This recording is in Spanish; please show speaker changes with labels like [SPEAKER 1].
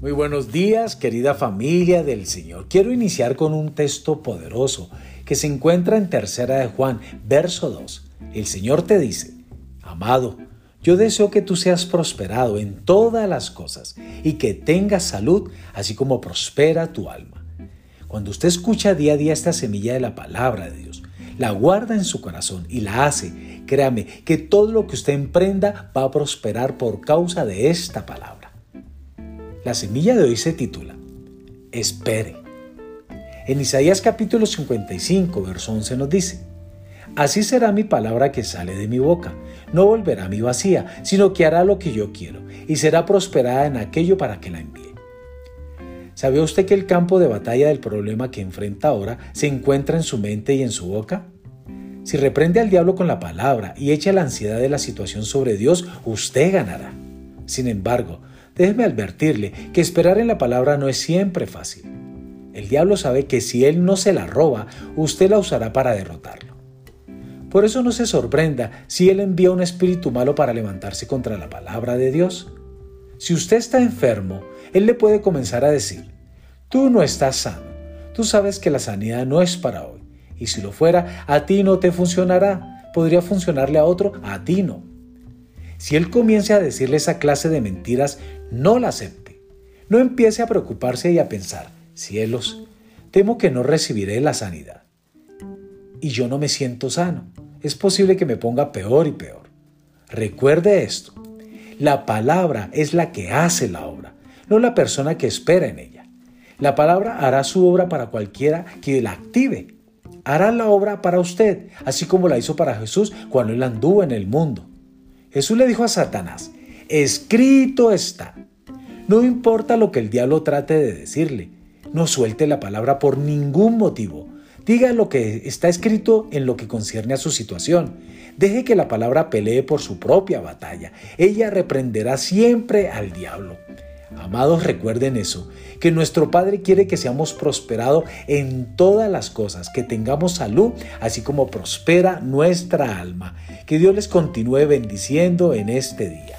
[SPEAKER 1] Muy buenos días, querida familia del Señor. Quiero iniciar con un texto poderoso que se encuentra en Tercera de Juan, verso 2. El Señor te dice, amado, yo deseo que tú seas prosperado en todas las cosas y que tengas salud, así como prospera tu alma. Cuando usted escucha día a día esta semilla de la palabra de Dios, la guarda en su corazón y la hace, créame que todo lo que usted emprenda va a prosperar por causa de esta palabra. La semilla de hoy se titula Espere. En Isaías capítulo 55, verso 11 nos dice, Así será mi palabra que sale de mi boca. No volverá a mi vacía, sino que hará lo que yo quiero, y será prosperada en aquello para que la envíe. ¿Sabía usted que el campo de batalla del problema que enfrenta ahora se encuentra en su mente y en su boca? Si reprende al diablo con la palabra y echa la ansiedad de la situación sobre Dios, usted ganará. Sin embargo, Déjeme advertirle que esperar en la palabra no es siempre fácil. El diablo sabe que si él no se la roba, usted la usará para derrotarlo. Por eso no se sorprenda si él envía un espíritu malo para levantarse contra la palabra de Dios. Si usted está enfermo, él le puede comenzar a decir, tú no estás sano, tú sabes que la sanidad no es para hoy, y si lo fuera, a ti no te funcionará, podría funcionarle a otro, a ti no. Si él comienza a decirle esa clase de mentiras, no la acepte. No empiece a preocuparse y a pensar, cielos, temo que no recibiré la sanidad. Y yo no me siento sano. Es posible que me ponga peor y peor. Recuerde esto. La palabra es la que hace la obra, no la persona que espera en ella. La palabra hará su obra para cualquiera que la active. Hará la obra para usted, así como la hizo para Jesús cuando él anduvo en el mundo. Jesús le dijo a Satanás, escrito está. No importa lo que el diablo trate de decirle, no suelte la palabra por ningún motivo. Diga lo que está escrito en lo que concierne a su situación. Deje que la palabra pelee por su propia batalla. Ella reprenderá siempre al diablo. Amados, recuerden eso, que nuestro Padre quiere que seamos prosperados en todas las cosas, que tengamos salud, así como prospera nuestra alma. Que Dios les continúe bendiciendo en este día.